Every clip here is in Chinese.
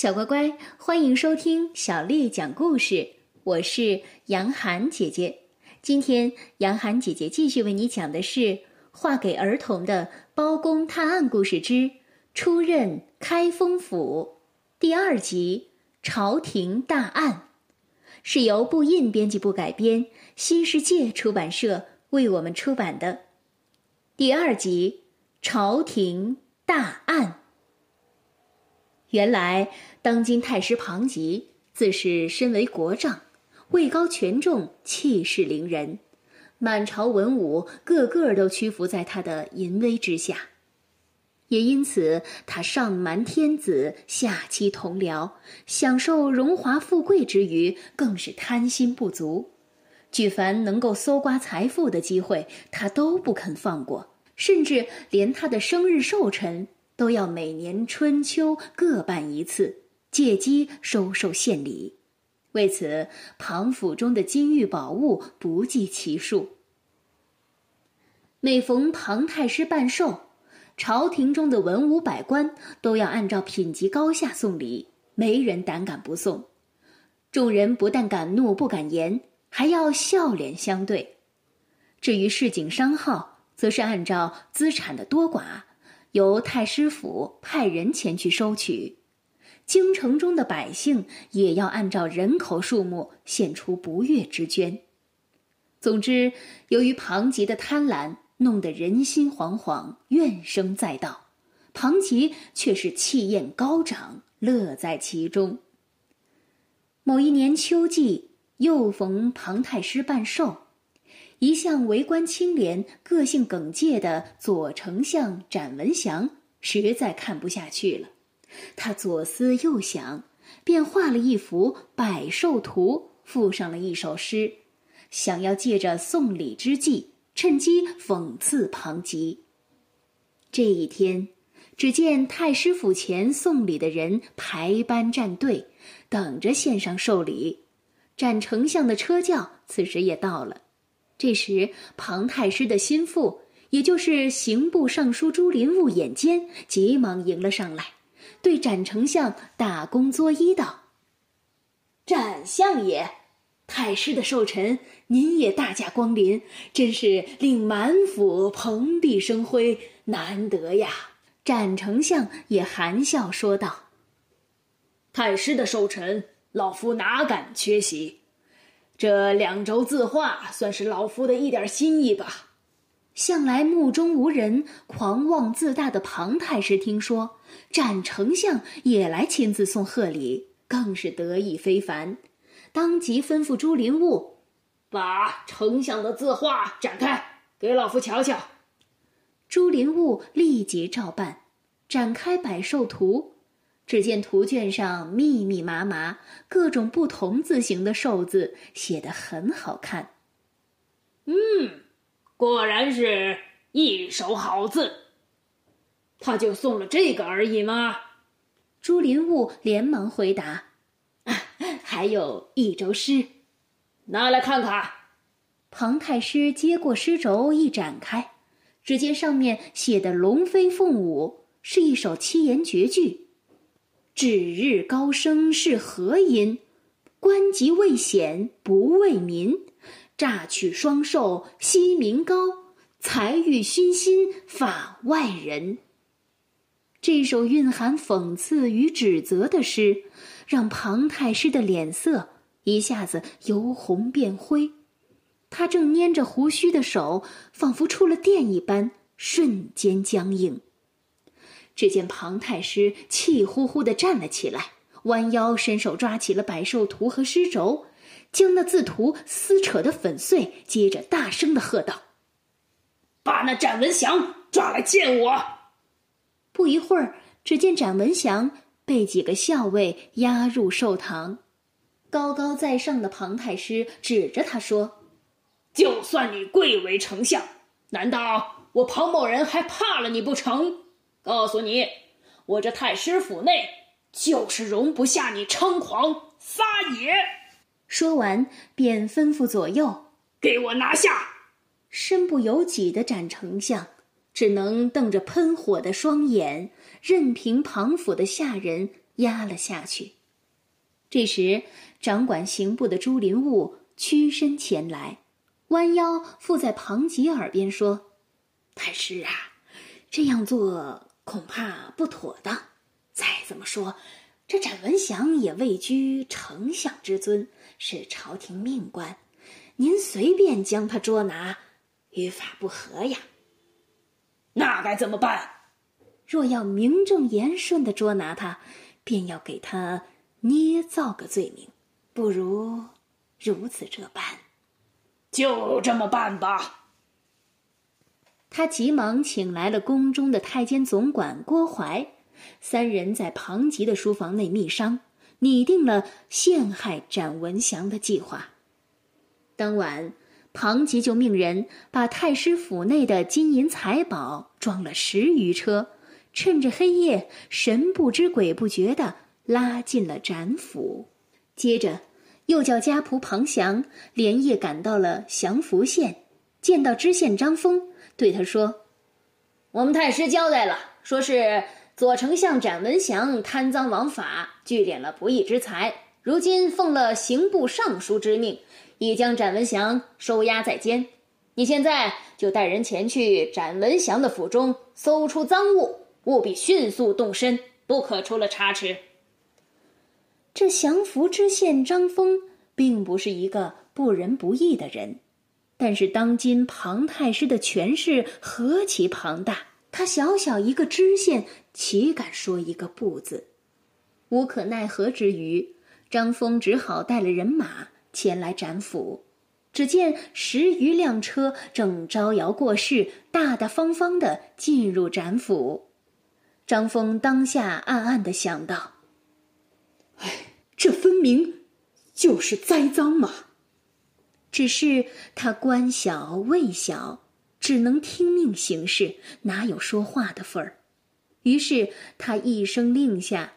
小乖乖，欢迎收听小丽讲故事。我是杨涵姐姐。今天，杨涵姐姐继续为你讲的是《画给儿童的包公探案故事之出任开封府》第二集《朝廷大案》，是由布印编辑部改编，新世界出版社为我们出版的第二集《朝廷大案》。原来，当今太师庞吉自是身为国丈，位高权重，气势凌人，满朝文武个个都屈服在他的淫威之下。也因此，他上瞒天子，下欺同僚，享受荣华富贵之余，更是贪心不足。举凡能够搜刮财富的机会，他都不肯放过，甚至连他的生日寿辰。都要每年春秋各办一次，借机收受献礼。为此，庞府中的金玉宝物不计其数。每逢庞太师办寿，朝廷中的文武百官都要按照品级高下送礼，没人胆敢不送。众人不但敢怒不敢言，还要笑脸相对。至于市井商号，则是按照资产的多寡。由太师府派人前去收取，京城中的百姓也要按照人口数目献出不悦之捐。总之，由于庞吉的贪婪，弄得人心惶惶，怨声载道。庞吉却是气焰高涨，乐在其中。某一年秋季，又逢庞太师办寿。一向为官清廉、个性耿介的左丞相展文祥实在看不下去了，他左思右想，便画了一幅百寿图，附上了一首诗，想要借着送礼之际，趁机讽刺庞吉。这一天，只见太师府前送礼的人排班站队，等着献上寿礼。展丞相的车轿此时也到了。这时，庞太师的心腹，也就是刑部尚书朱林务眼尖，急忙迎了上来，对展丞相大躬作揖道：“展相爷，太师的寿辰，您也大驾光临，真是令满府蓬荜生辉，难得呀！”展丞相也含笑说道：“太师的寿辰，老夫哪敢缺席。”这两轴字画算是老夫的一点心意吧。向来目中无人、狂妄自大的庞太师听说展丞相也来亲自送贺礼，更是得意非凡，当即吩咐朱林务，把丞相的字画展开，给老夫瞧瞧。朱林务立即照办，展开百寿图。只见图卷上密密麻麻、各种不同字形的寿字，写得很好看。嗯，果然是一手好字。他就送了这个而已吗？朱林务连忙回答：“还有一轴诗，拿来看看。”庞太师接过诗轴一展开，只见上面写的龙飞凤舞，是一首七言绝句。指日高升是何因？官级未显不为民。榨取双寿惜民高，才欲熏心法外人。这首蕴含讽刺与指责的诗，让庞太师的脸色一下子由红变灰。他正捏着胡须的手，仿佛触了电一般，瞬间僵硬。只见庞太师气呼呼地站了起来，弯腰伸手抓起了百寿图和诗轴，将那字图撕扯得粉碎，接着大声地喝道：“把那展文祥抓来见我！”不一会儿，只见展文祥被几个校尉押入寿堂，高高在上的庞太师指着他说：“就算你贵为丞相，难道我庞某人还怕了你不成？”告诉你，我这太师府内就是容不下你猖狂撒野。说完，便吩咐左右给我拿下。身不由己的展丞相只能瞪着喷火的双眼，任凭庞府的下人压了下去。这时，掌管刑部的朱林雾屈身前来，弯腰附在庞吉耳边说：“太师啊，这样做恐怕不妥当。再怎么说，这展文祥也位居丞相之尊，是朝廷命官，您随便将他捉拿，与法不合呀。那该怎么办？若要名正言顺的捉拿他，便要给他。”捏造个罪名，不如如此这般，就这么办吧。他急忙请来了宫中的太监总管郭怀，三人在庞吉的书房内密商，拟定了陷害展文祥的计划。当晚，庞吉就命人把太师府内的金银财宝装了十余车，趁着黑夜，神不知鬼不觉的。拉进了展府，接着又叫家仆庞祥连夜赶到了祥符县，见到知县张峰，对他说：“我们太师交代了，说是左丞相展文祥贪赃枉法，聚敛了不义之财，如今奉了刑部尚书之命，已将展文祥收押在监。你现在就带人前去展文祥的府中，搜出赃物，务必迅速动身，不可出了差池。”这降服知县张峰并不是一个不仁不义的人，但是当今庞太师的权势何其庞大，他小小一个知县，岂敢说一个不字？无可奈何之余，张峰只好带了人马前来斩府。只见十余辆车正招摇过市，大大方方的进入斩府。张峰当下暗暗的想到。这分明就是栽赃嘛！只是他官小位小，只能听命行事，哪有说话的份儿？于是他一声令下，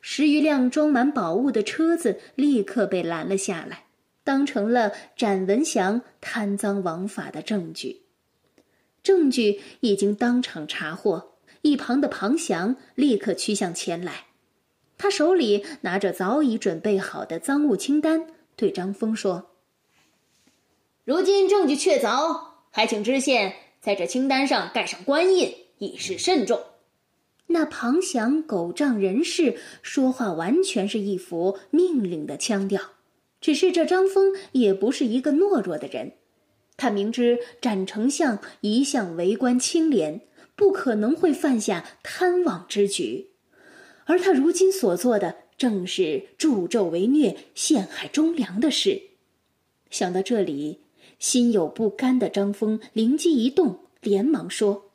十余辆装满宝物的车子立刻被拦了下来，当成了展文祥贪赃枉法的证据。证据已经当场查获，一旁的庞祥立刻趋向前来。他手里拿着早已准备好的赃物清单，对张峰说：“如今证据确凿，还请知县在这清单上盖上官印，以示慎重。”那庞祥狗仗人势，说话完全是一副命令的腔调。只是这张峰也不是一个懦弱的人，他明知展丞相一向为官清廉，不可能会犯下贪妄之举。而他如今所做的，正是助纣为虐、陷害忠良的事。想到这里，心有不甘的张峰灵机一动，连忙说：“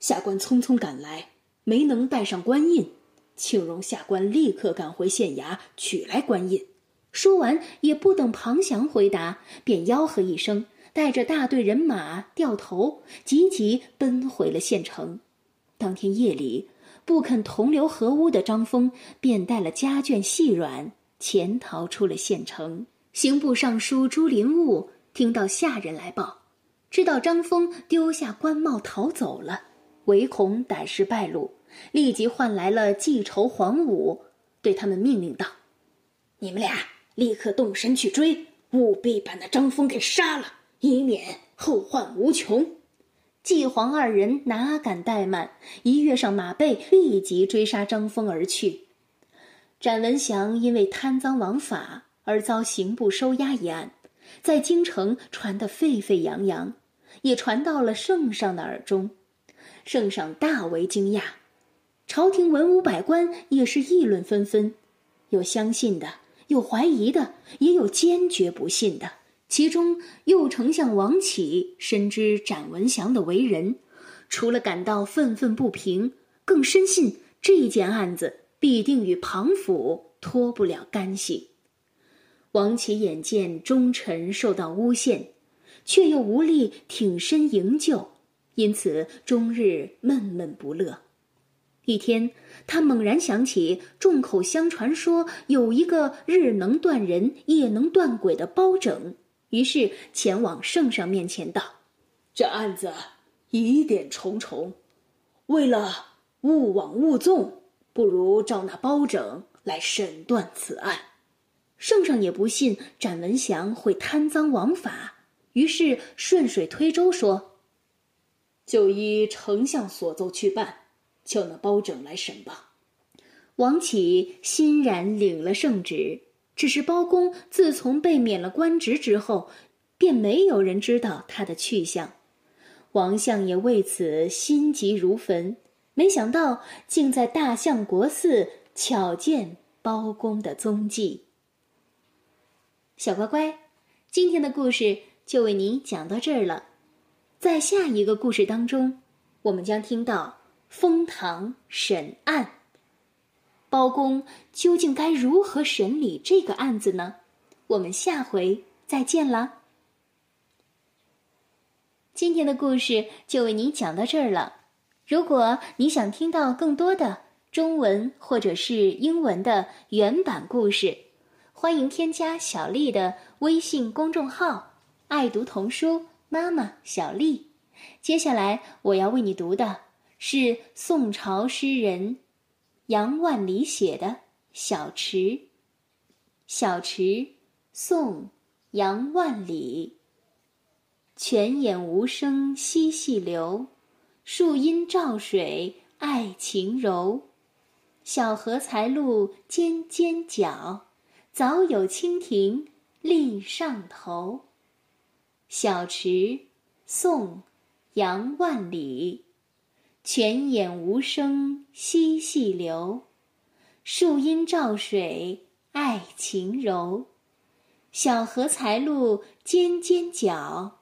下官匆匆赶来，没能带上官印，请容下官立刻赶回县衙取来官印。”说完，也不等庞祥回答，便吆喝一声，带着大队人马掉头，急急奔回了县城。当天夜里。不肯同流合污的张峰，便带了家眷细软潜逃出了县城。刑部尚书朱林务听到下人来报，知道张峰丢下官帽逃走了，唯恐歹事败露，立即唤来了记仇黄武，对他们命令道：“你们俩立刻动身去追，务必把那张峰给杀了，以免后患无穷。”季黄二人哪敢怠慢，一跃上马背，立即追杀张峰而去。展文祥因为贪赃枉法而遭刑部收押一案，在京城传得沸沸扬扬，也传到了圣上的耳中。圣上大为惊讶，朝廷文武百官也是议论纷纷，有相信的，有怀疑的，也有坚决不信的。其中，右丞相王启深知展文祥的为人，除了感到愤愤不平，更深信这件案子必定与庞府脱不了干系。王启眼见忠臣受到诬陷，却又无力挺身营救，因此终日闷闷不乐。一天，他猛然想起众口相传说有一个日能断人、夜能断鬼的包拯。于是前往圣上面前道：“这案子疑点重重，为了勿枉勿纵，不如召那包拯来审断此案。圣上也不信展文祥会贪赃枉法，于是顺水推舟说：“就依丞相所奏去办，叫那包拯来审吧。”王启欣然领了圣旨。只是包公自从被免了官职之后，便没有人知道他的去向。王相也为此心急如焚，没想到竟在大相国寺巧见包公的踪迹。小乖乖，今天的故事就为你讲到这儿了。在下一个故事当中，我们将听到封堂审案。包公究竟该如何审理这个案子呢？我们下回再见啦！今天的故事就为你讲到这儿了。如果你想听到更多的中文或者是英文的原版故事，欢迎添加小丽的微信公众号“爱读童书妈妈小丽”。接下来我要为你读的是宋朝诗人。杨万里写的《小池》。小池，宋·杨万里。泉眼无声惜细流，树阴照水爱晴柔。小荷才露尖尖角，早有蜻蜓立上头。小池，宋·杨万里。泉眼无声惜细流，树阴照水爱晴柔。小荷才露尖尖角，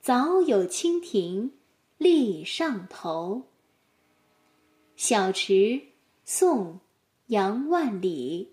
早有蜻蜓立上头。小池，宋·杨万里。